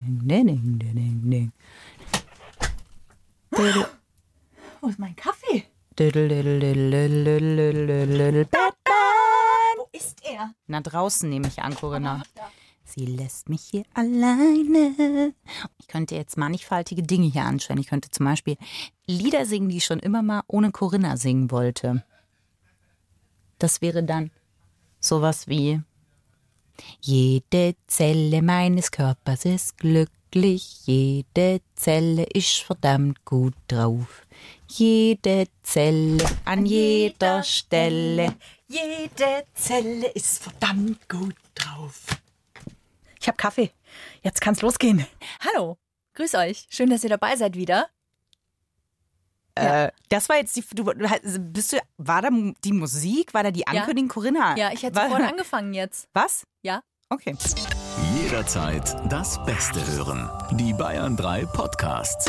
Ding, ding, ding, ding. Diddle, Wo ist mein Kaffee? diddle, diddle, diddle, diddle, diddle, diddle, Batman. Wo ist er? Na, draußen nehme ich an, Corinna. Sie lässt mich hier alleine. Ich könnte jetzt mannigfaltige Dinge hier anstellen. Ich könnte zum Beispiel Lieder singen, die ich schon immer mal ohne Corinna singen wollte. Das wäre dann sowas wie Jede Zelle meines Körpers ist glücklich, jede Zelle ist verdammt gut drauf. Jede Zelle an jeder Stelle. Jede Zelle ist verdammt gut drauf. Ich hab Kaffee. Jetzt kann's losgehen. Hallo. Grüß euch. Schön, dass ihr dabei seid wieder. Äh, das war jetzt die. Du, bist du, war da die Musik? War da die Ankündigung, Corinna? Ja, ich hätte War- sofort angefangen jetzt. Was? Ja. Okay. Jederzeit das Beste hören. Die Bayern 3 Podcasts.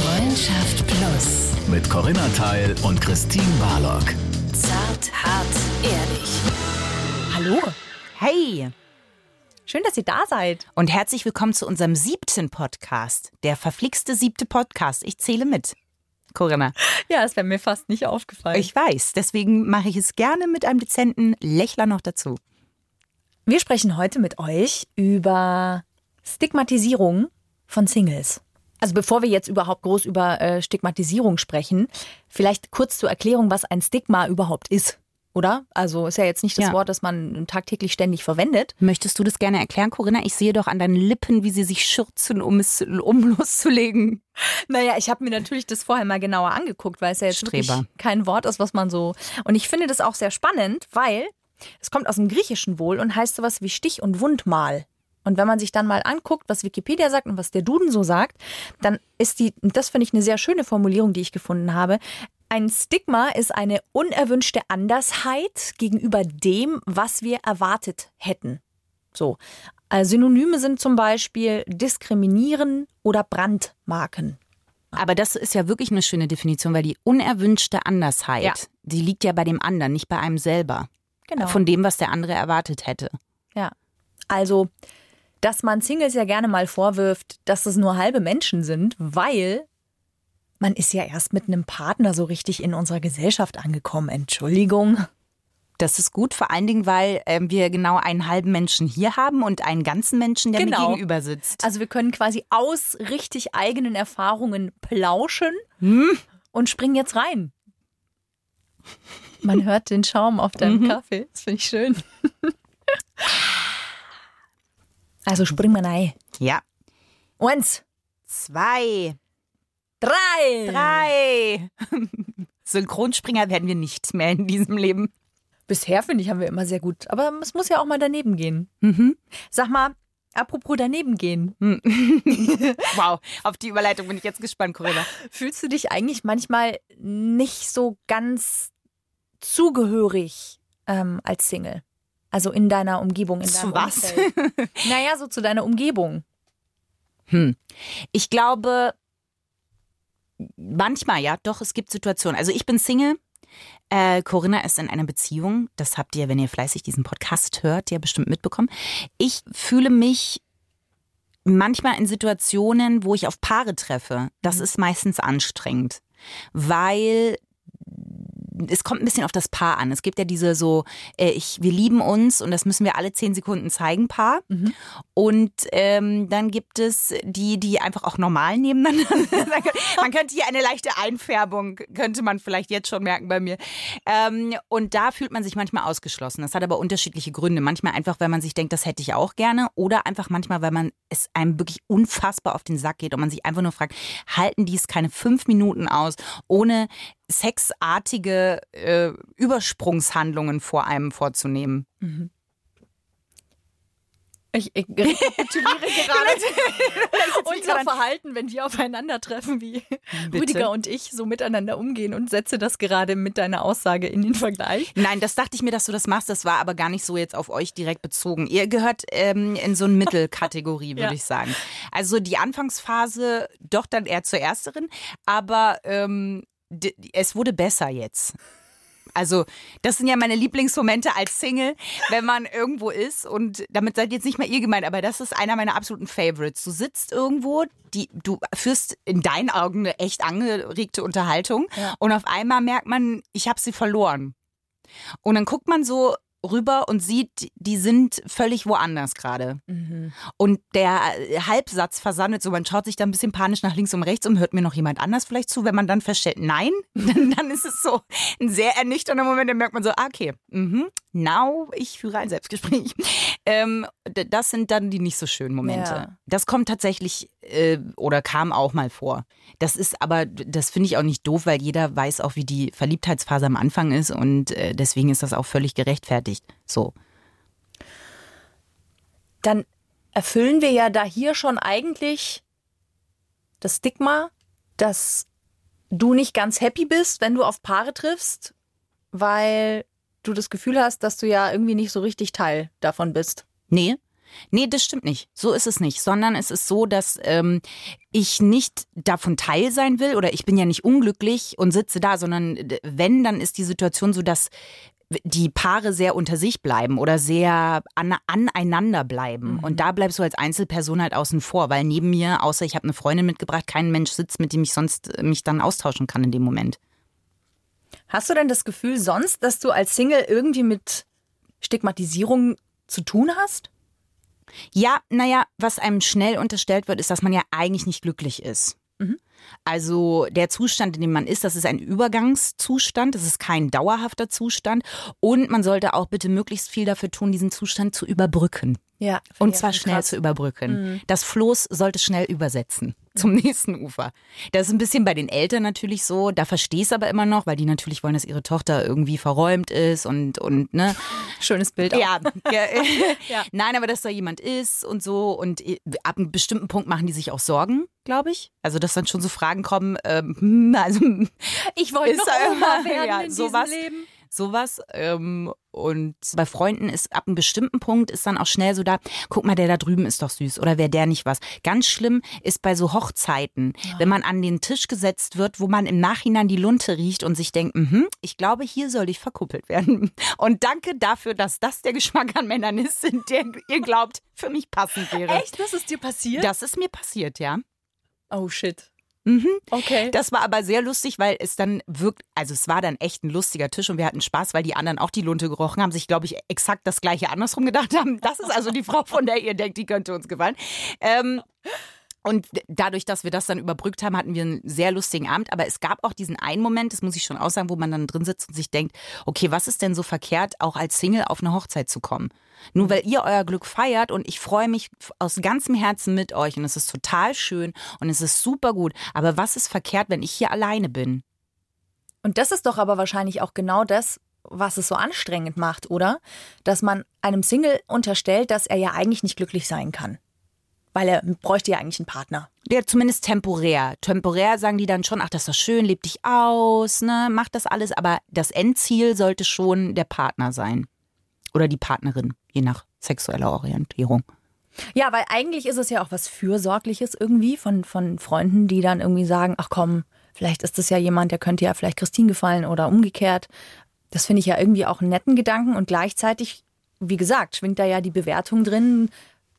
Freundschaft Plus. Mit Corinna Teil und Christine Barlock. Zart, hart, ehrlich. Hallo. Hey Schön, dass ihr da seid. und herzlich willkommen zu unserem siebten Podcast. Der verflixte siebte Podcast. Ich zähle mit. Corinna, Ja, das wäre mir fast nicht aufgefallen. ich weiß, deswegen mache ich es gerne mit einem dezenten Lächler noch dazu. Wir sprechen heute mit euch über Stigmatisierung von Singles. Also bevor wir jetzt überhaupt groß über äh, Stigmatisierung sprechen, vielleicht kurz zur Erklärung, was ein Stigma überhaupt ist. Oder? Also ist ja jetzt nicht das Ja. Wort, das man tagtäglich ständig verwendet. Möchtest du das gerne erklären, Corinna? Ich sehe doch an deinen Lippen, wie sie sich schürzen, um es um loszulegen. Naja, ich habe mir natürlich das vorher mal genauer angeguckt, weil es ja jetzt kein Wort ist, was man so. Und ich finde das auch sehr spannend, weil es kommt aus dem Griechischen wohl und heißt sowas wie Stich- und Wundmal. Und wenn man sich dann mal anguckt, was Wikipedia sagt und was der Duden so sagt, dann ist die, das finde ich eine sehr schöne Formulierung, die ich gefunden habe. Ein Stigma ist eine unerwünschte Andersheit gegenüber dem, was wir erwartet hätten. So. Äh, Synonyme sind zum Beispiel diskriminieren oder Brandmarken. Aber das ist ja wirklich eine schöne Definition, weil die unerwünschte Andersheit, Ja. die liegt ja bei dem anderen, nicht bei einem selber. Genau. Von dem, was der andere erwartet hätte. Ja. Also, dass man Singles ja gerne mal vorwirft, dass es nur halbe Menschen sind, weil man ist ja erst mit einem Partner so richtig in unserer Gesellschaft angekommen. Entschuldigung. Das ist gut, vor allen Dingen, weil ähm, wir genau einen halben Menschen hier haben und einen ganzen Menschen, der Genau. mir gegenüber sitzt. Also wir können quasi aus richtig eigenen Erfahrungen plauschen und springen jetzt rein. Man hört den Schaum auf deinem Kaffee. Das finde ich schön. Also springen wir rein. Ja. Eins, Zwei, drei. drei. Synchronspringer werden wir nicht mehr in diesem Leben. Bisher finde ich, haben wir immer sehr gut. Aber es muss ja auch mal daneben gehen. Sag mal, apropos daneben gehen. Wow, auf die Überleitung bin ich jetzt gespannt, Corinna. Fühlst du dich eigentlich manchmal nicht so ganz zugehörig ähm, als Single? Also in deiner Umgebung, in Zu deinem was? Umfeld. naja, so zu deiner Umgebung. Ich glaube, manchmal, ja, doch, es gibt Situationen. Also ich bin Single. Äh, Corinna ist in einer Beziehung. Das habt ihr, wenn ihr fleißig diesen Podcast hört, ja bestimmt mitbekommen. Ich fühle mich manchmal in Situationen, wo ich auf Paare treffe. Das ist meistens anstrengend, weil es kommt ein bisschen auf das Paar an. Es gibt ja diese so, äh, ich, wir lieben uns und das müssen wir alle zehn Sekunden zeigen, Paar. Und ähm, dann gibt es die, die einfach auch normal nebeneinander. Man könnte hier eine leichte Einfärbung, könnte man vielleicht jetzt schon merken bei mir. Ähm, und da fühlt man sich manchmal ausgeschlossen. Das hat aber unterschiedliche Gründe. Manchmal einfach, weil man sich denkt, das hätte ich auch gerne. Oder einfach manchmal, weil man es einem wirklich unfassbar auf den Sack geht und man sich einfach nur fragt, halten die es keine fünf Minuten aus, ohne sexartige äh, Übersprungshandlungen vor einem vorzunehmen. Ich, ich rekapituliere gerade unser Verhalten, wenn wir aufeinandertreffen, wie Rüdiger und ich so miteinander umgehen und setze das gerade mit deiner Aussage in den Vergleich. Nein, das dachte ich mir, dass du das machst. Das war aber gar nicht so jetzt auf euch direkt bezogen. Ihr gehört ähm, in so eine Mittelkategorie, würde Ja. ich sagen. Also die Anfangsphase doch dann eher zur ersteren, aber ähm, es wurde besser jetzt. Also, das sind ja meine Lieblingsmomente als Single, wenn man irgendwo ist. Und damit seid ihr jetzt nicht mehr ihr gemeint, aber das ist einer meiner absoluten Favorites. Du sitzt irgendwo, die, du führst in deinen Augen eine echt angeregte Unterhaltung. Ja. Und auf einmal merkt man, ich habe sie verloren. Und dann guckt man so rüber und sieht, die sind völlig woanders gerade. Und der Halbsatz versandet so, man schaut sich da ein bisschen panisch nach links und rechts um, hört mir noch jemand anders vielleicht zu. Wenn man dann feststellt, nein, dann, dann ist es so ein sehr ernüchternder Moment, dann merkt man so, ah, okay, mhm, now, ich führe ein Selbstgespräch. Ähm, das sind dann die nicht so schönen Momente. Ja. Das kommt tatsächlich äh, oder kam auch mal vor. Das ist aber, das finde ich auch nicht doof, weil jeder weiß auch, wie die Verliebtheitsphase am Anfang ist und äh, deswegen ist das auch völlig gerechtfertigt. So. Dann erfüllen wir ja da hier schon eigentlich das Stigma, dass du nicht ganz happy bist, wenn du auf Paare triffst, weil du das Gefühl hast, dass du ja irgendwie nicht so richtig Teil davon bist. Nee. Nee, das stimmt nicht. So ist es nicht. Sondern es ist so, dass ähm, ich nicht davon teil sein will oder ich bin ja nicht unglücklich und sitze da, sondern äh, wenn, dann ist die Situation so, dass die Paare sehr unter sich bleiben oder sehr an, aneinander bleiben. Und da bleibst du als Einzelperson halt außen vor, weil neben mir, außer ich habe eine Freundin mitgebracht, kein Mensch sitzt, mit dem ich sonst äh, mich dann austauschen kann in dem Moment. Hast du denn das Gefühl sonst, dass du als Single irgendwie mit Stigmatisierung zu tun hast? Ja, naja, was einem schnell unterstellt wird, ist, dass man ja eigentlich nicht glücklich ist. Also der Zustand, in dem man ist, das ist ein Übergangszustand, das ist kein dauerhafter Zustand. Und man sollte auch bitte möglichst viel dafür tun, diesen Zustand zu überbrücken. Ja. Und zwar schnell zu überbrücken. Das Floß sollte schnell übersetzen zum nächsten Ufer. Das ist ein bisschen bei den Eltern natürlich so. Da verstehe ich es aber immer noch, weil die natürlich wollen, dass ihre Tochter irgendwie verräumt ist und, und ne. Schönes Bild auch. Ja, Ja. nein, aber dass da jemand ist und so. Und ab einem bestimmten Punkt machen die sich auch Sorgen, glaube ich. Also, dass dann schon so Fragen kommen, ähm, hm, also Ich wollte noch er- Oma werden ja, in sowas. Leben. Sowas. Ähm, und bei Freunden ist ab einem bestimmten Punkt ist dann auch schnell so da, guck mal, der da drüben ist doch süß oder wäre der nicht was. Ganz schlimm ist bei so Hochzeiten, wenn man an den Tisch gesetzt wird, wo man im Nachhinein die Lunte riecht und sich denkt, mhm, ich glaube, hier soll ich verkuppelt werden. Und danke dafür, dass das der Geschmack an Männern ist, der ihr glaubt, für mich passend wäre. Echt? Das ist dir passiert? Das ist mir passiert, ja. Oh shit. Mhm. Okay. Das war aber sehr lustig, weil es dann wirkt, also es war dann echt ein lustiger Tisch und wir hatten Spaß, weil die anderen auch die Lunte gerochen haben, sich, glaube ich, exakt das gleiche andersrum gedacht haben. Das ist also die Frau, von der ihr denkt, die könnte uns gefallen. Ähm, und dadurch, dass wir das dann überbrückt haben, hatten wir einen sehr lustigen Abend. Aber es gab auch diesen einen Moment, das muss ich schon aussagen, wo man dann drin sitzt und sich denkt, okay, was ist denn so verkehrt, auch als Single auf eine Hochzeit zu kommen? Nur weil ihr euer Glück feiert und ich freue mich aus ganzem Herzen mit euch und es ist total schön und es ist super gut. Aber was ist verkehrt, wenn ich hier alleine bin? Und das ist doch aber wahrscheinlich auch genau das, was es so anstrengend macht, oder? Dass man einem Single unterstellt, dass er ja eigentlich nicht glücklich sein kann. Weil er bräuchte ja eigentlich einen Partner. Ja, zumindest temporär. Temporär sagen die dann schon, ach, das ist doch schön, leb dich aus, ne, mach das alles. Aber das Endziel sollte schon der Partner sein. Oder die Partnerin, je nach sexueller Orientierung. Ja, weil eigentlich ist es ja auch was Fürsorgliches irgendwie von, von Freunden, die dann irgendwie sagen, ach komm, vielleicht ist das ja jemand, der könnte ja vielleicht Christine gefallen oder umgekehrt. Das finde ich ja irgendwie auch einen netten Gedanken und gleichzeitig, wie gesagt, schwingt da ja die Bewertung drin.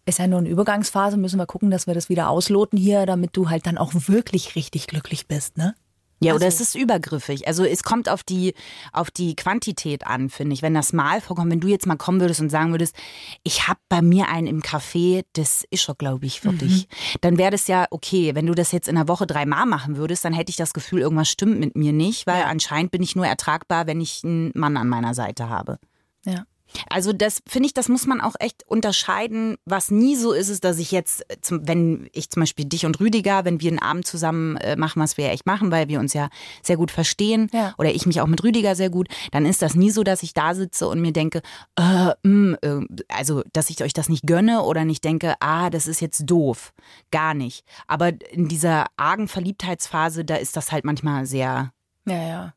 Ist ja nur eine Übergangsphase, müssen wir gucken, dass wir das wieder ausloten hier, damit du halt dann auch wirklich richtig glücklich bist, ne? Ja, oder es ist übergriffig. Also es kommt auf die, auf die Quantität an, finde ich. Wenn das mal vorkommt, wenn du jetzt mal kommen würdest und sagen würdest, ich habe bei mir einen im Café, das ist schon, glaube ich, für dich. Dann wäre das ja okay. Wenn du das jetzt in der Woche dreimal machen würdest, dann hätte ich das Gefühl, irgendwas stimmt mit mir nicht, weil anscheinend bin ich nur ertragbar, wenn ich einen Mann an meiner Seite habe. Ja. Also das finde ich, das muss man auch echt unterscheiden. Was nie so ist, ist, dass ich jetzt, äh, zum, wenn ich zum Beispiel dich und Rüdiger, wenn wir einen Abend zusammen äh, machen, was wir ja echt machen, weil wir uns ja sehr gut verstehen Ja. oder ich mich auch mit Rüdiger sehr gut, dann ist das nie so, dass ich da sitze und mir denke, äh, mh, äh, also dass ich euch das nicht gönne oder nicht denke, ah, das ist jetzt doof. Gar nicht. Aber in dieser argen Verliebtheitsphase, da ist das halt manchmal sehr. Ja, ja.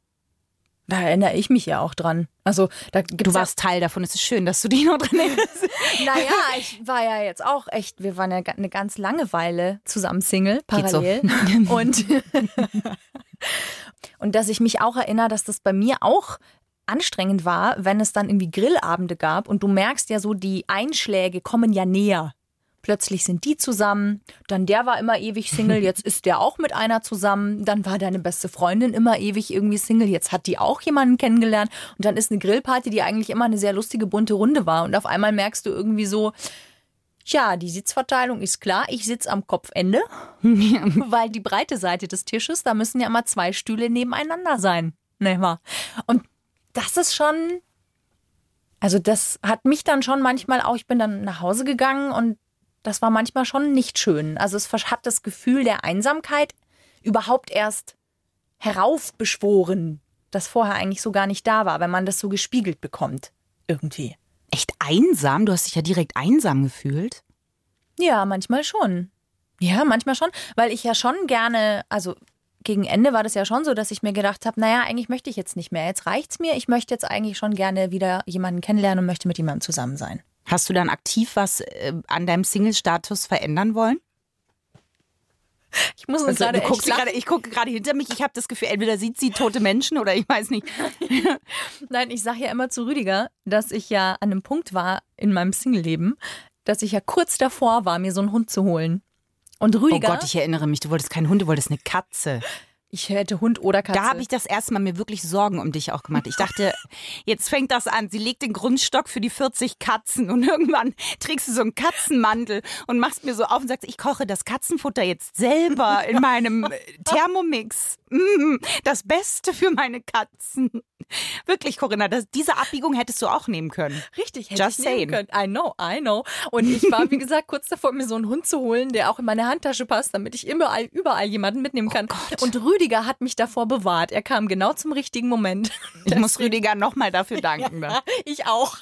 Da erinnere ich mich ja auch dran. Also, da Du warst Teil davon. Es ist schön, dass du dich noch drin erinnerst. Ja, naja, ich war ja jetzt auch echt, wir waren ja eine ganz lange Weile zusammen Single, Geht so. parallel. Und, und dass ich mich auch erinnere, dass das bei mir auch anstrengend war, wenn es dann irgendwie Grillabende gab und du merkst ja so, die Einschläge kommen ja näher. Plötzlich sind die zusammen, dann der war immer ewig Single, jetzt ist der auch mit einer zusammen, dann war deine beste Freundin immer ewig irgendwie Single, jetzt hat die auch jemanden kennengelernt. Und dann ist eine Grillparty, die eigentlich immer eine sehr lustige bunte Runde war. Und auf einmal merkst du irgendwie so, ja, die Sitzverteilung ist klar, ich sitze am Kopfende, weil die breite Seite des Tisches, da müssen ja immer zwei Stühle nebeneinander sein. Ne, wahr? Und das ist schon, also das hat mich dann schon manchmal auch, ich bin dann nach Hause gegangen und das war manchmal schon nicht schön. Also es hat das Gefühl der Einsamkeit überhaupt erst heraufbeschworen, das vorher eigentlich so gar nicht da war, wenn man das so gespiegelt bekommt. Irgendwie. Echt einsam? Du hast dich ja direkt einsam gefühlt. Ja, manchmal schon. Ja, manchmal schon, weil ich ja schon gerne, also gegen Ende war das ja schon so, dass ich mir gedacht habe, naja, eigentlich möchte ich jetzt nicht mehr. Jetzt reicht's mir. Ich möchte jetzt eigentlich schon gerne wieder jemanden kennenlernen und möchte mit jemandem zusammen sein. Hast du dann aktiv was äh, an deinem Single-Status verändern wollen? Ich muss uns Also, gerade du guckst gerade, ich gucke gerade hinter mich. Ich habe das Gefühl, entweder sieht sie tote Menschen oder ich weiß nicht. Nein, ich sage ja immer zu Rüdiger, dass ich ja an einem Punkt war in meinem Single-Leben, dass ich ja kurz davor war, mir so einen Hund zu holen. Und Oh Rüdiger, Gott, ich erinnere mich. Du wolltest keinen Hund, du wolltest eine Katze. Ich hätte Hund oder Katze. Da habe ich das erste Mal mir wirklich Sorgen um dich auch gemacht. Ich dachte, jetzt fängt das an. Sie legt den Grundstock für die 40 Katzen und irgendwann trägst du so einen Katzenmantel und machst mir so auf und sagst, ich koche das Katzenfutter jetzt selber in meinem äh, Thermomix. Mm, Das Beste für meine Katzen. Wirklich, Corinna, das, diese Abbiegung hättest du auch nehmen können. Richtig, hätte Just ich nehmen saying. können. I know, I know. Und ich war, wie gesagt, kurz davor, mir so einen Hund zu holen, der auch in meine Handtasche passt, damit ich überall, überall jemanden mitnehmen kann. und Rüdiger hat mich davor bewahrt. Er kam genau zum richtigen Moment. Ich muss Rüdiger nochmal dafür danken. Ne? Ich auch.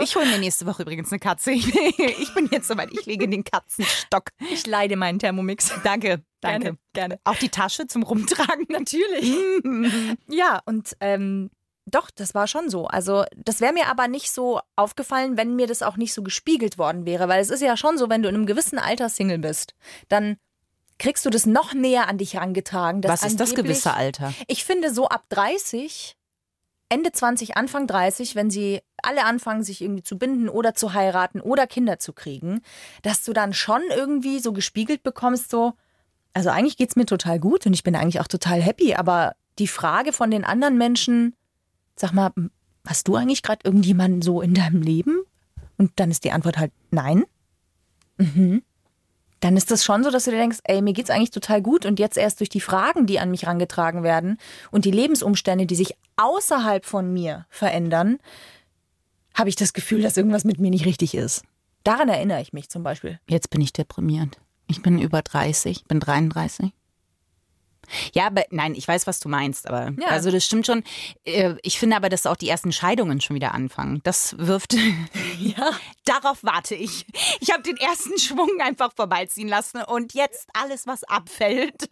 Ich hole mir nächste Woche übrigens eine Katze. Ich, ich bin jetzt soweit, ich lege den Katzenstock. Ich leide meinen Thermomix. Danke, danke. Gerne, gerne. Auch die Tasche zum Rumtragen. Natürlich. ja, und ähm, doch, das war schon so. Also, das wäre mir aber nicht so aufgefallen, wenn mir das auch nicht so gespiegelt worden wäre. Weil es ist ja schon so, wenn du in einem gewissen Alter Single bist, dann kriegst du das noch näher an dich herangetragen. Was ist das gewisse Alter? Ich finde, so ab 30, Ende 20, Anfang 30, wenn sie alle anfangen, sich irgendwie zu binden oder zu heiraten oder Kinder zu kriegen, dass du dann schon irgendwie so gespiegelt bekommst, so, also eigentlich geht's mir total gut und ich bin eigentlich auch total happy, aber die Frage von den anderen Menschen, sag mal, hast du eigentlich gerade irgendjemanden so in deinem Leben? Und dann ist die Antwort halt nein. Mhm. Dann ist das schon so, dass du dir denkst, ey, mir geht's eigentlich total gut und jetzt erst durch die Fragen, die an mich rangetragen werden und die Lebensumstände, die sich außerhalb von mir verändern, habe ich das Gefühl, dass irgendwas mit mir nicht richtig ist. Daran erinnere ich mich zum Beispiel. Jetzt bin ich deprimiert. Ich bin über 30, bin 33. Ja, aber nein, ich weiß, was du meinst, aber Ja. also das stimmt schon. Äh, Ich finde aber, dass auch die ersten Scheidungen schon wieder anfangen. Das wirft. Ja. Darauf warte ich. Ich habe den ersten Schwung einfach vorbeiziehen lassen und jetzt alles, was abfällt.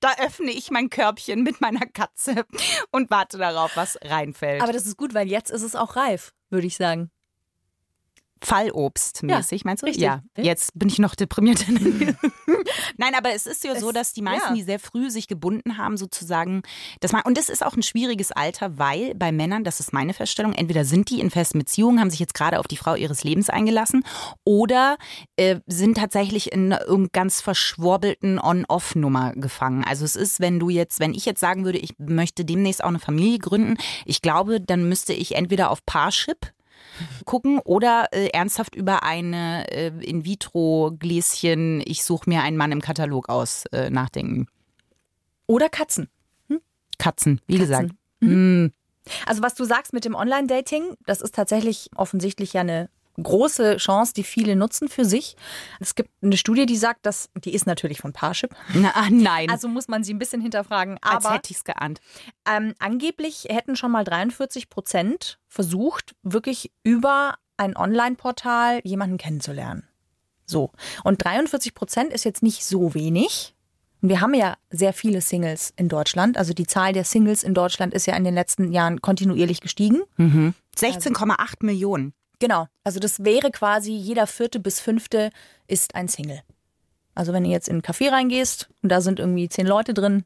Da öffne ich mein Körbchen mit meiner Katze und warte darauf, was reinfällt. Aber das ist gut, weil jetzt ist es auch reif, würde ich sagen. Fallobstmäßig, Ja, meinst du? richtig. Ja, jetzt bin ich noch deprimiert. Nein, aber es ist ja so, dass die meisten, ja. die sehr früh sich gebunden haben, sozusagen, dass man, und das ist auch ein schwieriges Alter, weil bei Männern, das ist meine Feststellung, entweder sind die in festen Beziehungen, haben sich jetzt gerade auf die Frau ihres Lebens eingelassen oder äh, sind tatsächlich in einer irgend ganz verschwurbelten On-Off-Nummer gefangen. Also es ist, wenn du jetzt, wenn ich jetzt sagen würde, ich möchte demnächst auch eine Familie gründen, ich glaube, dann müsste ich entweder auf Parship gucken oder äh, ernsthaft über eine äh, In-vitro-Gläschen, ich suche mir einen Mann im Katalog aus, äh, nachdenken. Oder Katzen. Katzen, wie gesagt. Katzen. Mm, Also was du sagst mit dem Online-Dating, das ist tatsächlich offensichtlich ja eine große Chance, die viele nutzen für sich. Es gibt eine Studie, die sagt, dass die ist natürlich von Parship, na, ah, nein, also muss man sie ein bisschen hinterfragen. als Aber hätte ich es geahnt. ähm, angeblich hätten schon mal 43 Prozent versucht, wirklich über ein Online-Portal jemanden kennenzulernen. So. Und 43 Prozent ist jetzt nicht so wenig. Und wir haben ja sehr viele Singles in Deutschland. Also die Zahl der Singles in Deutschland ist ja in den letzten Jahren kontinuierlich gestiegen. 16,8 Millionen. Genau. Also das wäre quasi jeder vierte bis fünfte ist ein Single. Also wenn du jetzt in einen Café reingehst und da sind irgendwie zehn Leute drin,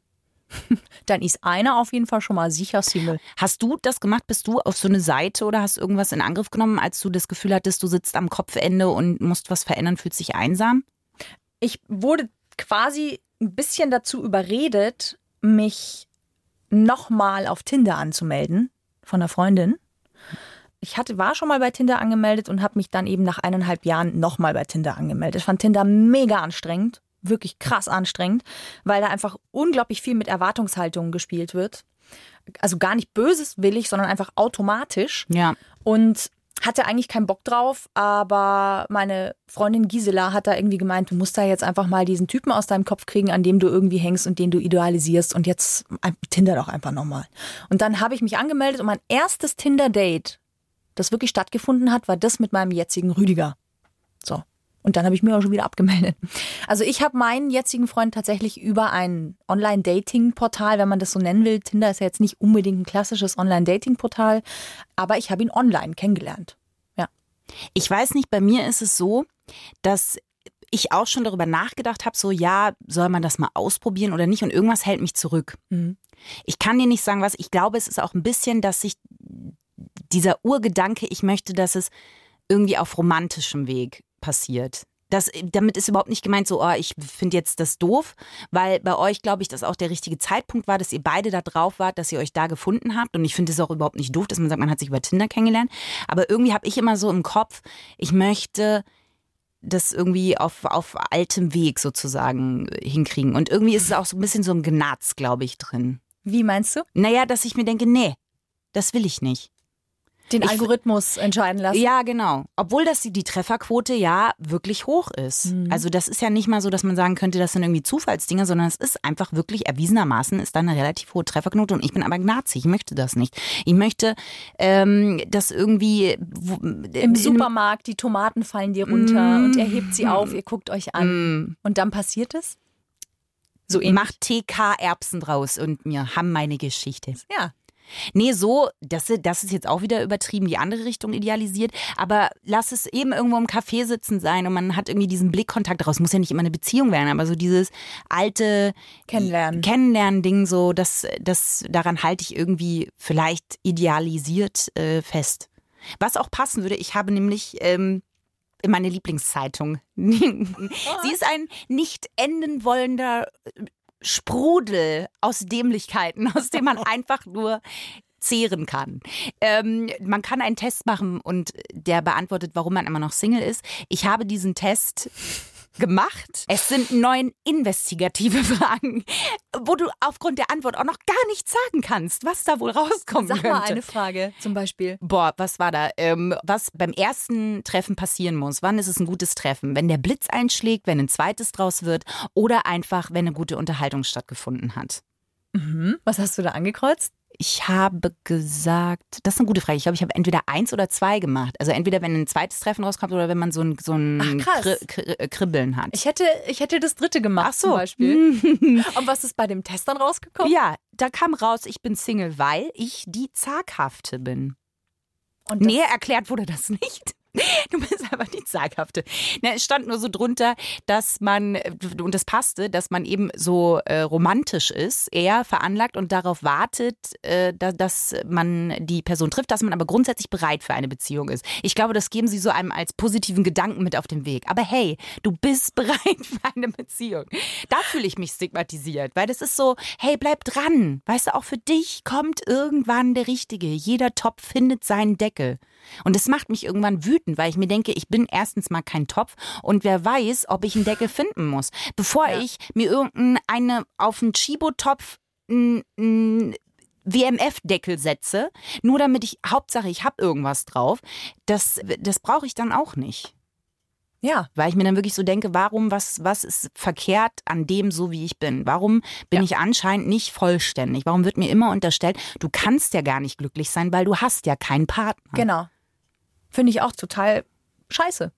dann ist einer auf jeden Fall schon mal sicher Single. Hast du das gemacht? Bist du auf so eine Seite oder hast irgendwas in Angriff genommen, als du das Gefühl hattest, du sitzt am Kopfende und musst was verändern, fühlst dich einsam? Ich wurde quasi ein bisschen dazu überredet, mich nochmal auf Tinder anzumelden von einer Freundin. Ich hatte, war schon mal bei Tinder angemeldet und habe mich dann eben nach eineinhalb Jahren nochmal bei Tinder angemeldet. Ich fand Tinder mega anstrengend, wirklich krass anstrengend, weil da einfach unglaublich viel mit Erwartungshaltungen gespielt wird. Also gar nicht böses willig, sondern einfach automatisch. Ja. Und hatte eigentlich keinen Bock drauf, aber meine Freundin Gisela hat da irgendwie gemeint, du musst da jetzt einfach mal diesen Typen aus deinem Kopf kriegen, an dem du irgendwie hängst und den du idealisierst und jetzt Tinder doch einfach nochmal. Und dann habe ich mich angemeldet und mein erstes Tinder-Date, das wirklich stattgefunden hat, war das mit meinem jetzigen Rüdiger. So. Und dann habe ich mich auch schon wieder abgemeldet. Also ich habe meinen jetzigen Freund tatsächlich über ein Online-Dating-Portal, wenn man das so nennen will. Tinder ist ja jetzt nicht unbedingt ein klassisches Online-Dating-Portal, aber ich habe ihn online kennengelernt. Ja. Ich weiß nicht, bei mir ist es so, dass ich auch schon darüber nachgedacht habe, so ja, soll man das mal ausprobieren oder nicht? Und irgendwas hält mich zurück. Mhm. Ich kann dir nicht sagen, was. Ich glaube, es ist auch ein bisschen, dass sich dieser Urgedanke, ich möchte, dass es irgendwie auf romantischem Weg passiert. Das, damit ist überhaupt nicht gemeint, so, oh, ich finde jetzt das doof, weil bei euch, glaube ich, das auch der richtige Zeitpunkt war, dass ihr beide da drauf wart, dass ihr euch da gefunden habt. Und ich finde es auch überhaupt nicht doof, dass man sagt, man hat sich über Tinder kennengelernt. Aber irgendwie habe ich immer so im Kopf, ich möchte das irgendwie auf, auf altem Weg sozusagen hinkriegen. Und irgendwie ist es auch so ein bisschen so ein Gnatz, glaube ich, drin. Wie meinst du? Naja, dass ich mir denke, nee, das will ich nicht. Den Ich- Algorithmus entscheiden lassen. Ja, genau. Obwohl das die, Trefferquote ja wirklich hoch ist. Also das ist ja nicht mal so, dass man sagen könnte, das sind irgendwie Zufallsdinger, sondern es ist einfach wirklich erwiesenermaßen ist da eine relativ hohe Trefferquote und ich bin aber Gnazi, ich möchte das nicht. Ich möchte ähm, das irgendwie wo- Im Supermarkt, die Tomaten fallen dir runter Mm. und er hebt sie auf, ihr guckt euch an. Mm, Und dann passiert es? So ähnlich. Macht TK-Erbsen draus und wir haben meine Geschichte. Ja. Nee, so, das, das ist jetzt auch wieder übertrieben, die andere Richtung idealisiert. Aber lass es eben irgendwo im Café sitzen sein und man hat irgendwie diesen Blickkontakt daraus. Muss ja nicht immer eine Beziehung werden, aber so dieses alte Kennenlernen. Kennenlernen-Ding, so, das, das, daran halte ich irgendwie vielleicht idealisiert äh, fest. Was auch passen würde, ich habe nämlich ähm, meine Lieblingszeitung. Sie ist ein nicht enden wollender Sprudel aus Dämlichkeiten, aus dem man einfach nur zehren kann. Ähm, man kann einen Test machen und der beantwortet, warum man immer noch Single ist. Ich habe diesen Test gemacht. Es sind neun investigative Fragen, wo du aufgrund der Antwort auch noch gar nichts sagen kannst, was da wohl rauskommen Sag könnte. mal eine Frage zum Beispiel. Boah, was war da? Ähm, was beim ersten Treffen passieren muss? Wann ist es ein gutes Treffen? Wenn der Blitz einschlägt, wenn ein zweites draus wird oder einfach, wenn eine gute Unterhaltung stattgefunden hat? Was hast du da angekreuzt? Ich habe gesagt, das ist eine gute Frage. Ich glaube, ich habe entweder eins oder zwei gemacht. Also entweder wenn ein zweites Treffen rauskommt oder wenn man so ein, so ein Ach. Kri Kri Kribbeln hat. Ich hätte, ich hätte das dritte gemacht Ach so. zum Beispiel. Und was ist bei dem Test dann rausgekommen? ja, da kam raus, ich bin Single, weil ich die Zaghafte bin. Und Näher erklärt wurde das nicht. Du bist aber die Zaghafte. Na, es stand nur so drunter, dass man, und das passte, dass man eben so äh, romantisch ist, eher veranlagt und darauf wartet, äh, da, dass man die Person trifft, dass man aber grundsätzlich bereit für eine Beziehung ist. Ich glaube, das geben sie so einem als positiven Gedanken mit auf den Weg. Aber hey, du bist bereit für eine Beziehung. Da fühle ich mich stigmatisiert, weil das ist so, hey, bleib dran. Weißt du, auch für dich kommt irgendwann der Richtige. Jeder Topf findet seinen Deckel. Und das macht mich irgendwann wütend, weil ich mir denke, ich bin erstens mal kein Topf und wer weiß, ob ich einen Deckel finden muss. Bevor Ja. ich mir irgendeine auf einen Chibo-Topf WMF-Deckel setze, nur damit ich, Hauptsache ich habe irgendwas drauf, das, das brauche ich dann auch nicht. ja, Weil ich mir dann wirklich so denke, warum, was, was ist verkehrt an dem, so wie ich bin? Warum bin Ja. ich anscheinend nicht vollständig? Warum wird mir immer unterstellt, du kannst ja gar nicht glücklich sein, weil du hast ja keinen Partner? genau. Finde ich auch total scheiße.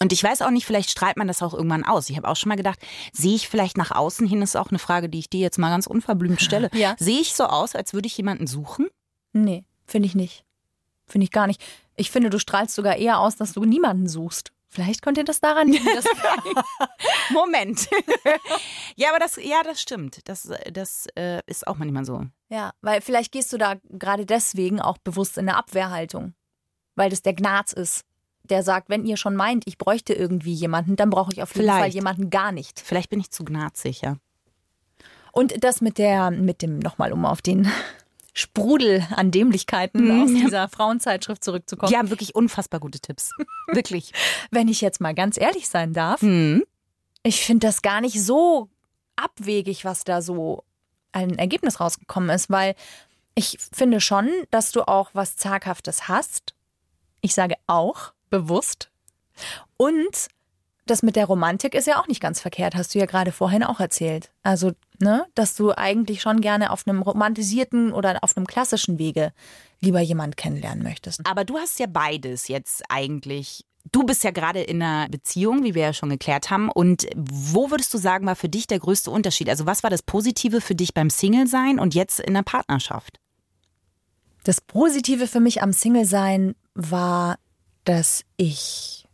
Und ich weiß auch nicht, vielleicht strahlt man das auch irgendwann aus. Ich habe auch schon mal gedacht, sehe ich vielleicht nach außen hin, ist auch eine Frage, die ich dir jetzt mal ganz unverblümt stelle. Ja. Sehe ich so aus, als würde ich jemanden suchen? Nee, finde ich nicht. Finde ich gar nicht. Ich finde, du strahlst sogar eher aus, dass du niemanden suchst. Vielleicht konnte das daran liegen, dass Moment. ja, aber das, ja, das stimmt. Das, das äh, ist auch manchmal so. Ja, weil vielleicht gehst du da gerade deswegen auch bewusst in eine Abwehrhaltung. Weil das der Gnaz ist, der sagt, wenn ihr schon meint, ich bräuchte irgendwie jemanden, dann brauche ich auf jeden Vielleicht. Fall jemanden gar nicht. Vielleicht bin ich zu gnazig, ja. Und das mit der, mit dem, nochmal um auf den Sprudel an Dämlichkeiten aus dieser Frauenzeitschrift zurückzukommen. Die haben wirklich unfassbar gute Tipps. wirklich. Wenn ich jetzt mal ganz ehrlich sein darf, Mhm. ich finde das gar nicht so abwegig, was da so ein Ergebnis rausgekommen ist, weil ich finde schon, dass du auch was Zaghaftes hast. Ich sage auch bewusst. Und das mit der Romantik ist ja auch nicht ganz verkehrt, hast du ja gerade vorhin auch erzählt. Also, ne, dass du eigentlich schon gerne auf einem romantisierten oder auf einem klassischen Wege lieber jemand kennenlernen möchtest. Aber du hast ja beides jetzt eigentlich. Du bist ja gerade in einer Beziehung, wie wir ja schon geklärt haben. Und wo würdest du sagen, war für dich der größte Unterschied? Also was war das Positive für dich beim Single-Sein und jetzt in der Partnerschaft? Das Positive für mich am Single-Sein war, dass ich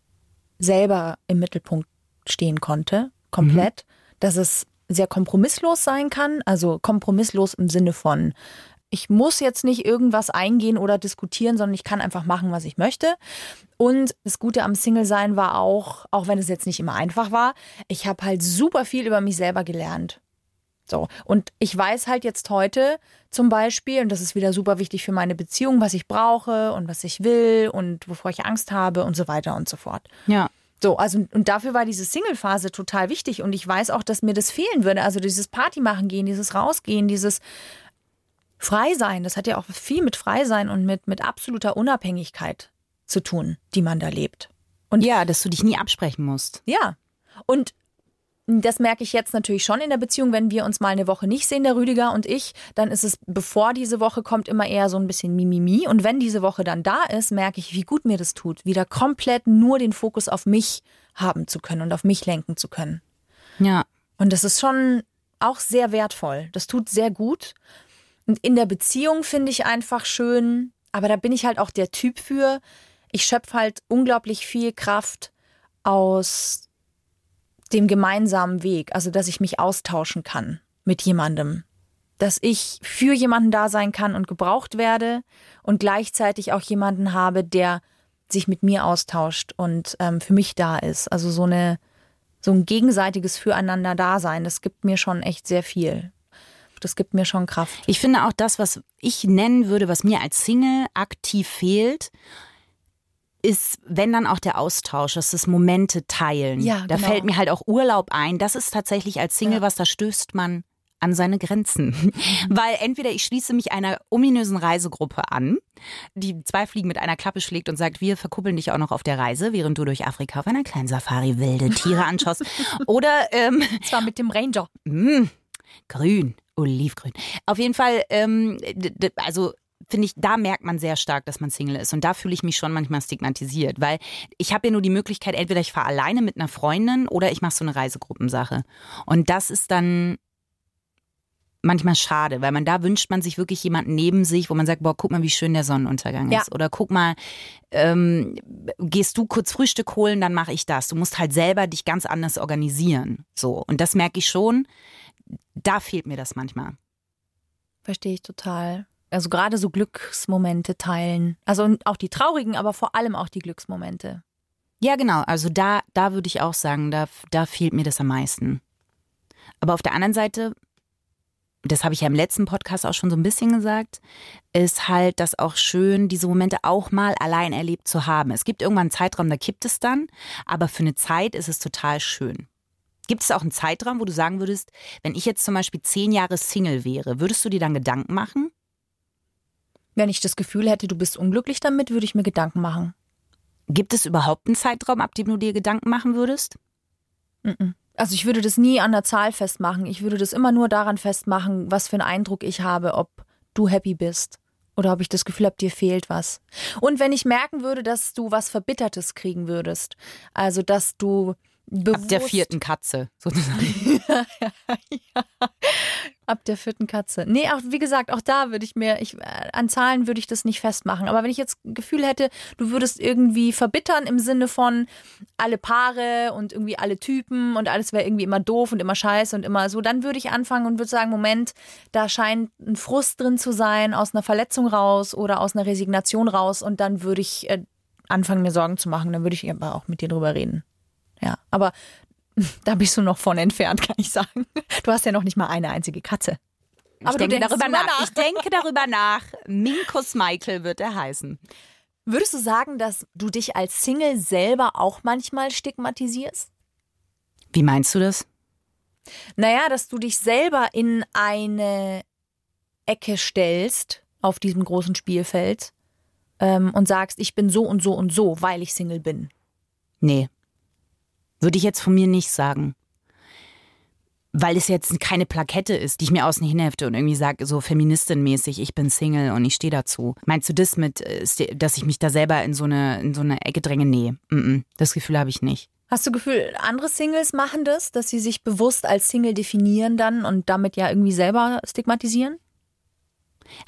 selber im Mittelpunkt stehen konnte, komplett. Dass es sehr kompromisslos sein kann. Also kompromisslos im Sinne von, ich muss jetzt nicht irgendwas eingehen oder diskutieren, sondern ich kann einfach machen, was ich möchte. Und das Gute am Single-Sein war auch, auch wenn es jetzt nicht immer einfach war, ich habe halt super viel über mich selber gelernt. So. Und ich weiß halt jetzt heute zum Beispiel, und das ist wieder super wichtig für meine Beziehung, was ich brauche und was ich will und wovor ich Angst habe und so weiter und so fort. Ja. So, also und dafür war diese Single-Phase total wichtig und ich weiß auch, dass mir das fehlen würde. Also dieses Party machen gehen, dieses Rausgehen, dieses Freisein, das hat ja auch viel mit Freisein und mit, mit absoluter Unabhängigkeit zu tun, die man da lebt. Und ja, dass du dich nie absprechen musst. Ja. Und das merke ich jetzt natürlich schon in der Beziehung, wenn wir uns mal eine Woche nicht sehen, der Rüdiger und ich, dann ist es, bevor diese Woche kommt, immer eher so ein bisschen Mimimi. Und wenn diese Woche dann da ist, merke ich, wie gut mir das tut, wieder komplett nur den Fokus auf mich haben zu können und auf mich lenken zu können. Ja. Und das ist schon auch sehr wertvoll. Das tut sehr gut. Und in der Beziehung finde ich einfach schön, aber da bin ich halt auch der Typ für. Ich schöpfe halt unglaublich viel Kraft aus dem gemeinsamen Weg, also dass ich mich austauschen kann mit jemandem, dass ich für jemanden da sein kann und gebraucht werde und gleichzeitig auch jemanden habe, der sich mit mir austauscht und ähm, für mich da ist. Also so eine so ein gegenseitiges Füreinander Dasein, das gibt mir schon echt sehr viel. Das gibt mir schon Kraft. Ich finde auch das, was ich nennen würde, was mir als Single aktiv fehlt, ist, wenn dann auch der Austausch, das ist Momente teilen. Ja, da genau. fällt mir halt auch Urlaub ein. Das ist tatsächlich als Single Ja. was, da stößt man an seine Grenzen. Weil entweder ich schließe mich einer ominösen Reisegruppe an, die zwei Fliegen mit einer Klappe schlägt und sagt, wir verkuppeln dich auch noch auf der Reise, während du durch Afrika auf einer kleinen Safari wilde Tiere anschaust. Oder ähm, Zwar mit dem Ranger. Mm, grün, olivgrün. Auf jeden Fall, ähm, also finde ich, da merkt man sehr stark, dass man Single ist. Und da fühle ich mich schon manchmal stigmatisiert, weil ich habe ja nur die Möglichkeit, entweder ich fahre alleine mit einer Freundin oder ich mache so eine Reisegruppensache. Und das ist dann manchmal schade, weil man da wünscht man sich wirklich jemanden neben sich, wo man sagt, boah, guck mal, wie schön der Sonnenuntergang Ja. ist. Oder guck mal, ähm, gehst du kurz Frühstück holen, dann mache ich das. Du musst halt selber dich ganz anders organisieren. So. Und das merke ich schon. Da fehlt mir das manchmal. Verstehe ich total. Also gerade so Glücksmomente teilen. Also auch die traurigen, aber vor allem auch die Glücksmomente. Ja, genau. Also da, da würde ich auch sagen, da, da fehlt mir das am meisten. Aber auf der anderen Seite, das habe ich ja im letzten Podcast auch schon so ein bisschen gesagt, ist halt das auch schön, diese Momente auch mal allein erlebt zu haben. Es gibt irgendwann einen Zeitraum, da kippt es dann, aber für eine Zeit ist es total schön. Gibt es auch einen Zeitraum, wo du sagen würdest, wenn ich jetzt zum Beispiel zehn Jahre Single wäre, würdest du dir dann Gedanken machen? Wenn ich das Gefühl hätte, du bist unglücklich damit, würde ich mir Gedanken machen. Gibt es überhaupt einen Zeitraum, ab dem du dir Gedanken machen würdest? Also ich würde das nie an der Zahl festmachen. Ich würde das immer nur daran festmachen, was für einen Eindruck ich habe, ob du happy bist oder ob ich das Gefühl habe, dir fehlt was. Und wenn ich merken würde, dass du was Verbittertes kriegen würdest, also dass du bewusst, Ab der vierten Katze, sozusagen. Ab der vierten Katze. Nee, auch wie gesagt, auch da würde ich mir, ich, äh, an Zahlen würde ich das nicht festmachen. Aber wenn ich jetzt ein Gefühl hätte, du würdest irgendwie verbittern im Sinne von alle Paare und irgendwie alle Typen und alles wäre irgendwie immer doof und immer scheiße und immer so, dann würde ich anfangen und würde sagen, Moment, da scheint ein Frust drin zu sein, aus einer Verletzung raus oder aus einer Resignation raus und dann würde ich äh, anfangen, mir Sorgen zu machen. Dann würde ich aber auch mit dir drüber reden. Ja, aber da bist du noch von entfernt, kann ich sagen. Du hast ja noch nicht mal eine einzige Katze. Ich Aber denke darüber nach. nach. Ich denke darüber nach. Minkus Michael wird er heißen. Würdest du sagen, dass du dich als Single selber auch manchmal stigmatisierst? Wie meinst du das? Naja, dass du dich selber in eine Ecke stellst auf diesem großen Spielfeld ähm, und sagst, ich bin so und so und so, weil ich Single bin. Nee. Würde ich jetzt von mir nicht sagen. Weil es jetzt keine Plakette ist, die ich mir außen hinhefte und irgendwie sage, so feministenmäßig, ich bin Single und ich stehe dazu. Meinst du das mit, äh, dass ich mich da selber in so eine, in so eine Ecke dränge? Nee, das Gefühl habe ich nicht. Hast du Gefühl, andere Singles machen das, dass sie sich bewusst als Single definieren dann und damit ja irgendwie selber stigmatisieren?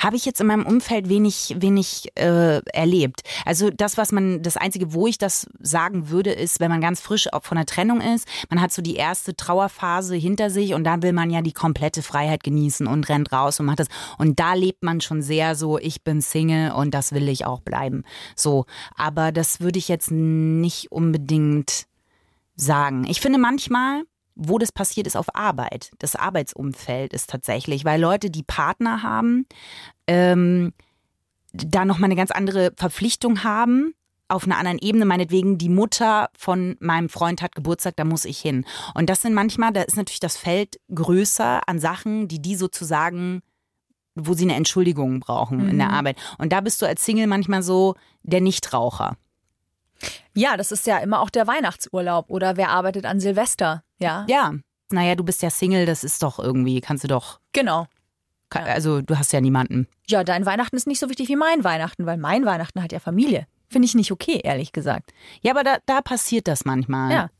Habe ich jetzt in meinem Umfeld wenig, wenig äh, erlebt. Also das, was man, das Einzige, wo ich das sagen würde, ist, wenn man ganz frisch von der Trennung ist, man hat so die erste Trauerphase hinter sich und dann will man ja die komplette Freiheit genießen und rennt raus und macht das. Und da lebt man schon sehr so, ich bin Single und das will ich auch bleiben. So, aber das würde ich jetzt nicht unbedingt sagen. Ich finde manchmal, wo das passiert, ist auf Arbeit. Das Arbeitsumfeld ist tatsächlich, weil Leute, die Partner haben, ähm, da nochmal eine ganz andere Verpflichtung haben. Auf einer anderen Ebene, meinetwegen, die Mutter von meinem Freund hat Geburtstag, da muss ich hin. Und das sind manchmal, da ist natürlich das Feld größer an Sachen, die die sozusagen, wo sie eine Entschuldigung brauchen in der Arbeit. Und da bist du als Single manchmal so der Nichtraucher. Ja, das ist ja immer auch der Weihnachtsurlaub oder wer arbeitet an Silvester, ja? Ja, naja, du bist ja Single, das ist doch irgendwie, kannst du doch, Genau. also du hast ja niemanden. Ja, dein Weihnachten ist nicht so wichtig wie mein Weihnachten, weil mein Weihnachten hat ja Familie. Finde ich nicht okay, ehrlich gesagt. Ja, aber da, da passiert das manchmal. Ja.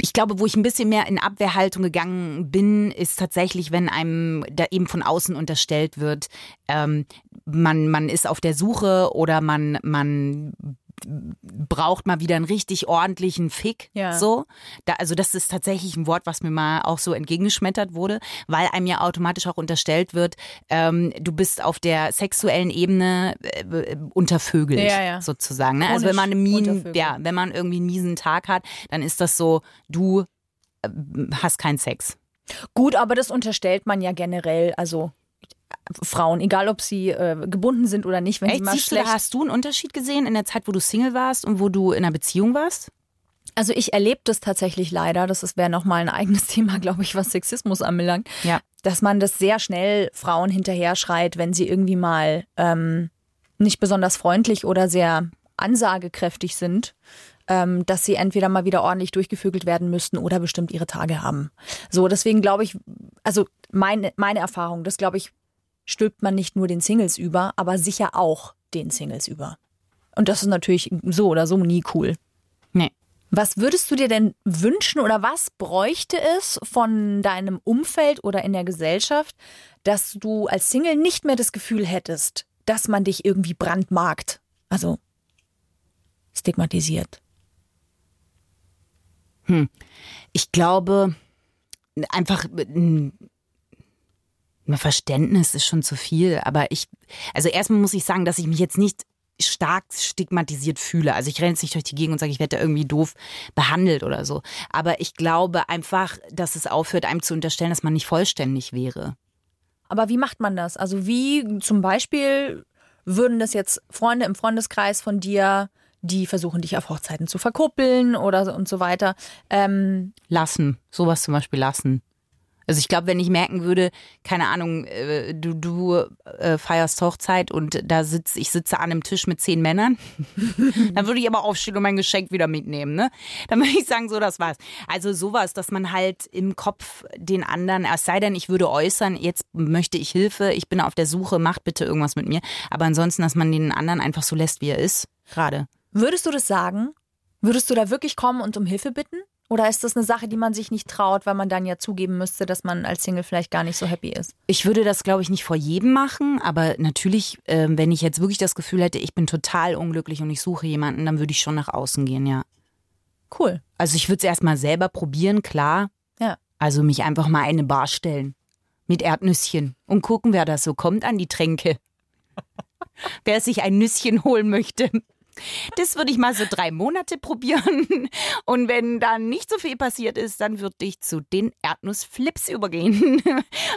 Ich glaube, wo ich ein bisschen mehr in Abwehrhaltung gegangen bin, ist tatsächlich, wenn einem da eben von außen unterstellt wird, ähm, man, man ist auf der Suche oder man, man braucht mal wieder einen richtig ordentlichen Fick. Ja. So. Da, also das ist tatsächlich ein Wort, was mir mal auch so entgegengeschmettert wurde, weil einem ja automatisch auch unterstellt wird, ähm, du bist auf der sexuellen Ebene äh, untervögelt, Ja, ja. sozusagen. Ne? Also wenn man, eine Chronisch Mien, untervögelt. ja, wenn man irgendwie einen miesen Tag hat, dann ist das so, du äh, hast keinen Sex. Gut, aber das unterstellt man ja generell, also Frauen, egal ob sie äh, gebunden sind oder nicht, wenn sie Echt, mal siehst du, hast du einen Unterschied gesehen in der Zeit, wo du Single warst und wo du in einer Beziehung warst? Also ich erlebe das tatsächlich leider, das wäre nochmal ein eigenes Thema, glaube ich, was Sexismus anbelangt, Ja. dass man das sehr schnell Frauen hinterher schreit, wenn sie irgendwie mal ähm, nicht besonders freundlich oder sehr ansagekräftig sind, ähm, dass sie entweder mal wieder ordentlich durchgevögelt werden müssten oder bestimmt ihre Tage haben. So, deswegen glaube ich, also meine, meine Erfahrung, das glaube ich, stülpt man nicht nur den Singles über, aber sicher auch den Singles über. Und das ist natürlich so oder so nie cool. Nee. Was würdest du dir denn wünschen oder was bräuchte es von deinem Umfeld oder in der Gesellschaft, dass du als Single nicht mehr das Gefühl hättest, dass man dich irgendwie brandmarkt? Also stigmatisiert. Ich glaube, einfach ein ein Verständnis ist schon zu viel. Aber ich, also erstmal muss ich sagen, dass ich mich jetzt nicht stark stigmatisiert fühle. Also ich renne jetzt nicht durch die Gegend und sage, ich werde da irgendwie doof behandelt oder so. Aber ich glaube einfach, dass es aufhört, einem zu unterstellen, dass man nicht vollständig wäre. Aber wie macht man das? Also wie zum Beispiel würden das jetzt Freunde im Freundeskreis von dir, die versuchen dich auf Hochzeiten zu verkuppeln oder so und so weiter. Ähm, Lassen, sowas zum Beispiel lassen. Also ich glaube, wenn ich merken würde, keine Ahnung, äh, du, du äh, feierst Hochzeit und da sitz, ich sitze an einem Tisch mit zehn Männern, dann würde ich aber aufstehen und mein Geschenk wieder mitnehmen. Ne? Dann würde ich sagen, so, das war's. Also sowas, dass man halt im Kopf den anderen, es sei denn, ich würde äußern, jetzt möchte ich Hilfe, ich bin auf der Suche, macht bitte irgendwas mit mir. Aber ansonsten, dass man den anderen einfach so lässt, wie er ist, gerade. würdest du das sagen? Würdest du da wirklich kommen und um Hilfe bitten? Oder ist das eine Sache, die man sich nicht traut, weil man dann ja zugeben müsste, dass man als Single vielleicht gar nicht so happy ist? Ich würde das, glaube ich, nicht vor jedem machen, aber natürlich, äh, wenn ich jetzt wirklich das Gefühl hätte, ich bin total unglücklich und ich suche jemanden, dann würde ich schon nach außen gehen, ja. Cool. Also ich würde es erstmal selber probieren, klar. Ja. Also mich einfach mal in eine Bar stellen mit Erdnüsschen und gucken, wer da so kommt an die Tränke. wer sich ein Nüsschen holen möchte. Das würde ich mal so drei Monate probieren. Und wenn dann nicht so viel passiert ist, dann würde ich zu den Erdnussflips übergehen.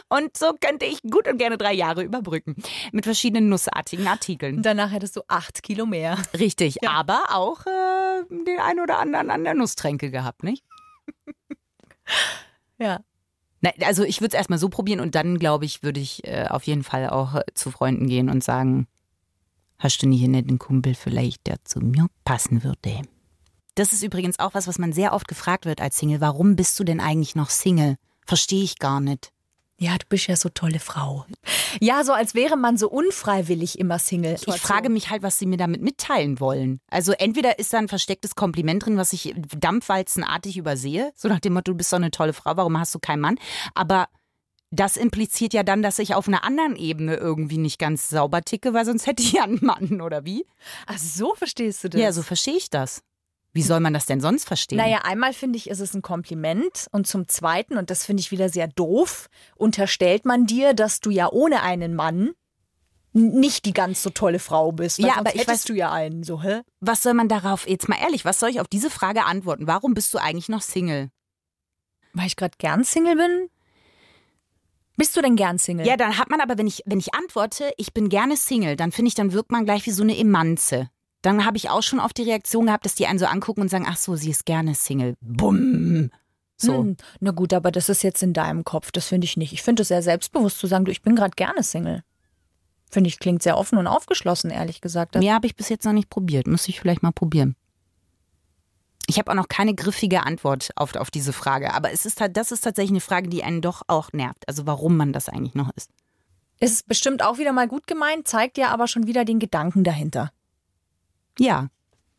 Und so könnte ich gut und gerne drei Jahre überbrücken. Mit verschiedenen nussartigen Artikeln. Danach hättest du acht Kilo mehr. Richtig, ja. aber auch äh, den einen oder anderen an der Nusstränke gehabt, nicht? ja. Na, also ich würde es erstmal so probieren und dann, glaube ich, würde ich äh, auf jeden Fall auch äh, zu Freunden gehen und sagen, Hast du nicht einen Kumpel vielleicht, der zu mir passen würde? Das ist übrigens auch was, was man sehr oft gefragt wird als Single. Warum bist du denn eigentlich noch Single? Verstehe ich gar nicht. Ja, du bist ja so tolle Frau. Ja, so als wäre man so unfreiwillig immer Single. Ich frage mich halt, was sie mir damit mitteilen wollen. Also entweder ist da ein verstecktes Kompliment drin, was ich dampfwalzenartig übersehe, so nach dem Motto, du bist doch eine tolle Frau, warum hast du keinen Mann? Aber das impliziert ja dann, dass ich auf einer anderen Ebene irgendwie nicht ganz sauber ticke, weil sonst hätte ich ja einen Mann, oder wie? Ach, so verstehst du das? Ja, so verstehe ich das. Wie soll man das denn sonst verstehen? Naja, einmal finde ich, ist es ein Kompliment und zum Zweiten, und das finde ich wieder sehr doof, unterstellt man dir, dass du ja ohne einen Mann nicht die ganz so tolle Frau bist. ja, aber ich weiß du ja einen, so, hä? Was soll man darauf, jetzt mal ehrlich, was soll ich auf diese Frage antworten? Warum bist du eigentlich noch Single? Weil ich gerade gern Single bin? Bist du denn gern Single? Ja, dann hat man aber, wenn ich, wenn ich antworte, ich bin gerne Single, dann finde ich, dann wirkt man gleich wie so eine Emanze. Dann habe ich auch schon oft die Reaktion gehabt, dass die einen so angucken und sagen, ach so, sie ist gerne Single. Bumm. So. Hm, na gut, aber das ist jetzt in deinem Kopf. Das finde ich nicht. Ich finde es sehr selbstbewusst zu sagen, du, ich bin gerade gerne Single. Finde ich, klingt sehr offen und aufgeschlossen, ehrlich gesagt. Mehr habe ich bis jetzt noch nicht probiert. Muss ich vielleicht mal probieren. Ich habe auch noch keine griffige Antwort auf, auf diese Frage, aber es ist, das ist tatsächlich eine Frage, die einen doch auch nervt. Also warum man das eigentlich noch ist. Es ist bestimmt auch wieder mal gut gemeint, zeigt ja aber schon wieder den Gedanken dahinter. Ja.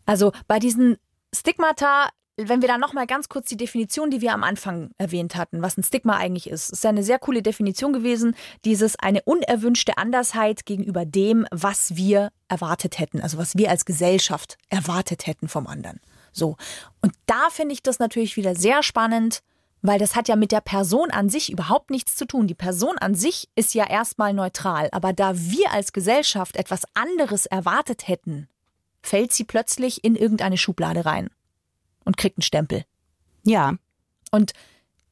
Also bei diesen Stigmata, wenn wir da nochmal ganz kurz die Definition, die wir am Anfang erwähnt hatten, was ein Stigma eigentlich ist, ist ja eine sehr coole Definition gewesen. Dieses eine unerwünschte Andersheit gegenüber dem, was wir erwartet hätten, also was wir als Gesellschaft erwartet hätten vom anderen. So. Und da finde ich das natürlich wieder sehr spannend, weil das hat ja mit der Person an sich überhaupt nichts zu tun. Die Person an sich ist ja erstmal neutral, aber da wir als Gesellschaft etwas anderes erwartet hätten, fällt sie plötzlich in irgendeine Schublade rein und kriegt einen Stempel. Ja. Und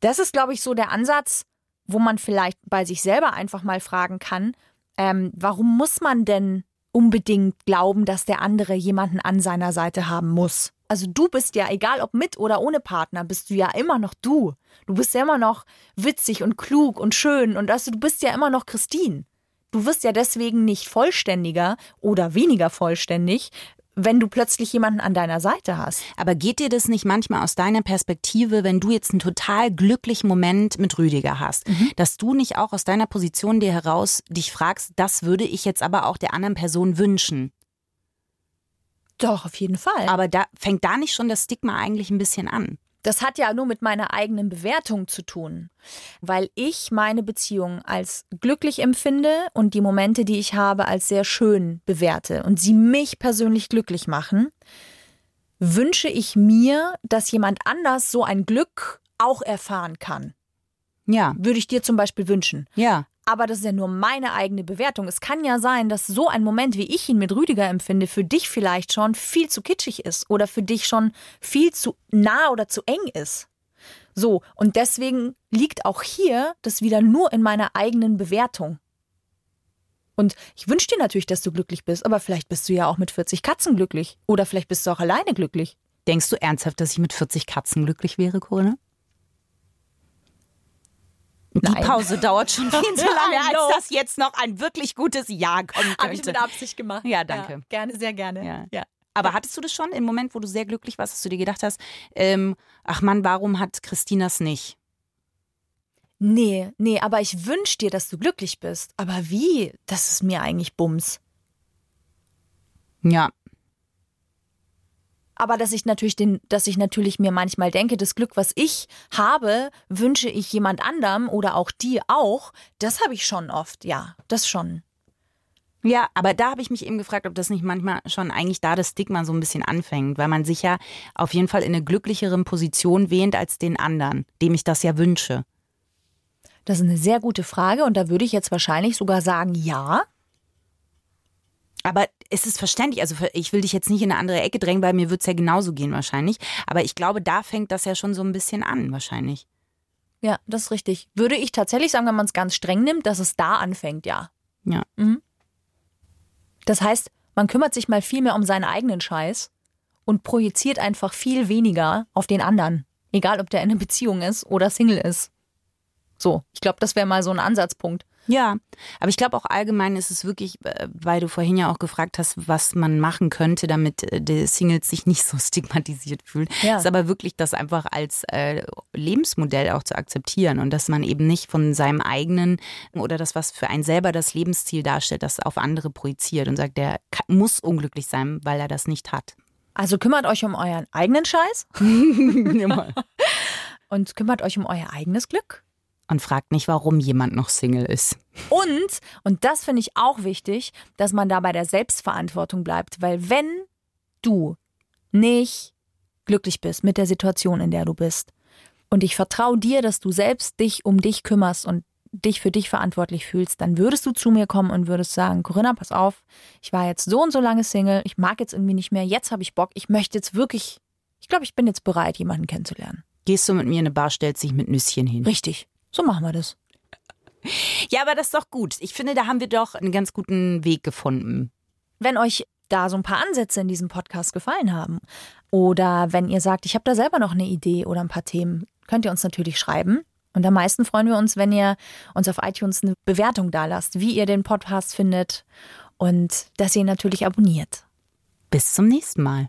das ist, glaube ich, so der Ansatz, wo man vielleicht bei sich selber einfach mal fragen kann, ähm, warum muss man denn unbedingt glauben, dass der andere jemanden an seiner Seite haben muss? Also du bist ja, egal ob mit oder ohne Partner, bist du ja immer noch du. Du bist ja immer noch witzig und klug und schön und also du bist ja immer noch Christine. Du wirst ja deswegen nicht vollständiger oder weniger vollständig, wenn du plötzlich jemanden an deiner Seite hast. Aber geht dir das nicht manchmal aus deiner Perspektive, wenn du jetzt einen total glücklichen Moment mit Rüdiger hast, mhm. dass du nicht auch aus deiner Position dir heraus dich fragst, das würde ich jetzt aber auch der anderen Person wünschen? Doch, auf jeden Fall. Aber da fängt da nicht schon das Stigma eigentlich ein bisschen an. Das hat ja nur mit meiner eigenen Bewertung zu tun, weil ich meine Beziehung als glücklich empfinde und die Momente, die ich habe, als sehr schön bewerte und sie mich persönlich glücklich machen, wünsche ich mir, dass jemand anders so ein Glück auch erfahren kann. Ja. Würde ich dir zum Beispiel wünschen. Ja. Aber das ist ja nur meine eigene Bewertung. Es kann ja sein, dass so ein Moment, wie ich ihn mit Rüdiger empfinde, für dich vielleicht schon viel zu kitschig ist oder für dich schon viel zu nah oder zu eng ist. So, und deswegen liegt auch hier das wieder nur in meiner eigenen Bewertung. Und ich wünsche dir natürlich, dass du glücklich bist, aber vielleicht bist du ja auch mit 40 Katzen glücklich. Oder vielleicht bist du auch alleine glücklich. Denkst du ernsthaft, dass ich mit 40 Katzen glücklich wäre, Corinna? Die Nein. Pause dauert schon viel zu lange, als dass jetzt noch ein wirklich gutes Ja kommen könnte. Habe ich mit Absicht gemacht. Ja, danke. Ja, gerne, sehr gerne. Ja. ja. Aber hattest du das schon im Moment, wo du sehr glücklich warst, dass du dir gedacht hast, ähm, ach Mann, warum hat Christinas nicht? Nee, nee, aber ich wünsche dir, dass du glücklich bist. Aber wie? Das ist mir eigentlich Bums. Ja. Aber dass ich natürlich den, dass ich natürlich mir manchmal denke, das Glück, was ich habe, wünsche ich jemand anderem oder auch dir auch. Das habe ich schon oft, ja, das schon. Ja, aber da habe ich mich eben gefragt, ob das nicht manchmal schon eigentlich da das Stigma so ein bisschen anfängt, weil man sich ja auf jeden Fall in eine glücklichere Position wähnt als den anderen, dem ich das ja wünsche. Das ist eine sehr gute Frage und da würde ich jetzt wahrscheinlich sogar sagen, ja. Aber es ist verständlich, also ich will dich jetzt nicht in eine andere Ecke drängen, weil mir wird es ja genauso gehen wahrscheinlich. Aber ich glaube, da fängt das ja schon so ein bisschen an, wahrscheinlich. Ja, das ist richtig. Würde ich tatsächlich sagen, wenn man es ganz streng nimmt, dass es da anfängt, ja. Ja. Mhm. Das heißt, man kümmert sich mal viel mehr um seinen eigenen Scheiß und projiziert einfach viel weniger auf den anderen. Egal, ob der in einer Beziehung ist oder Single ist. So, ich glaube, das wäre mal so ein Ansatzpunkt. Ja, aber ich glaube auch allgemein ist es wirklich, äh, weil du vorhin ja auch gefragt hast, was man machen könnte, damit äh, die Singles sich nicht so stigmatisiert fühlen. Ja. Ist aber wirklich das einfach als äh, Lebensmodell auch zu akzeptieren und dass man eben nicht von seinem eigenen oder das, was für einen selber das Lebensziel darstellt, das auf andere projiziert und sagt, der kann, muss unglücklich sein, weil er das nicht hat. Also kümmert euch um euren eigenen Scheiß und kümmert euch um euer eigenes Glück. Und fragt nicht, warum jemand noch Single ist. Und, und das finde ich auch wichtig, dass man da bei der Selbstverantwortung bleibt. Weil wenn du nicht glücklich bist mit der Situation, in der du bist, und ich vertraue dir, dass du selbst dich um dich kümmerst und dich für dich verantwortlich fühlst, dann würdest du zu mir kommen und würdest sagen, Corinna, pass auf, ich war jetzt so und so lange Single, ich mag jetzt irgendwie nicht mehr, jetzt habe ich Bock, ich möchte jetzt wirklich, ich glaube, ich bin jetzt bereit, jemanden kennenzulernen. Gehst du mit mir in eine Bar, stellst dich mit Nüsschen hin. Richtig, so machen wir das. Ja, aber das ist doch gut. Ich finde, da haben wir doch einen ganz guten Weg gefunden. Wenn euch da so ein paar Ansätze in diesem Podcast gefallen haben oder wenn ihr sagt, ich habe da selber noch eine Idee oder ein paar Themen, könnt ihr uns natürlich schreiben. Und am meisten freuen wir uns, wenn ihr uns auf iTunes eine Bewertung dalasst, wie ihr den Podcast findet und dass ihr ihn natürlich abonniert. Bis zum nächsten Mal.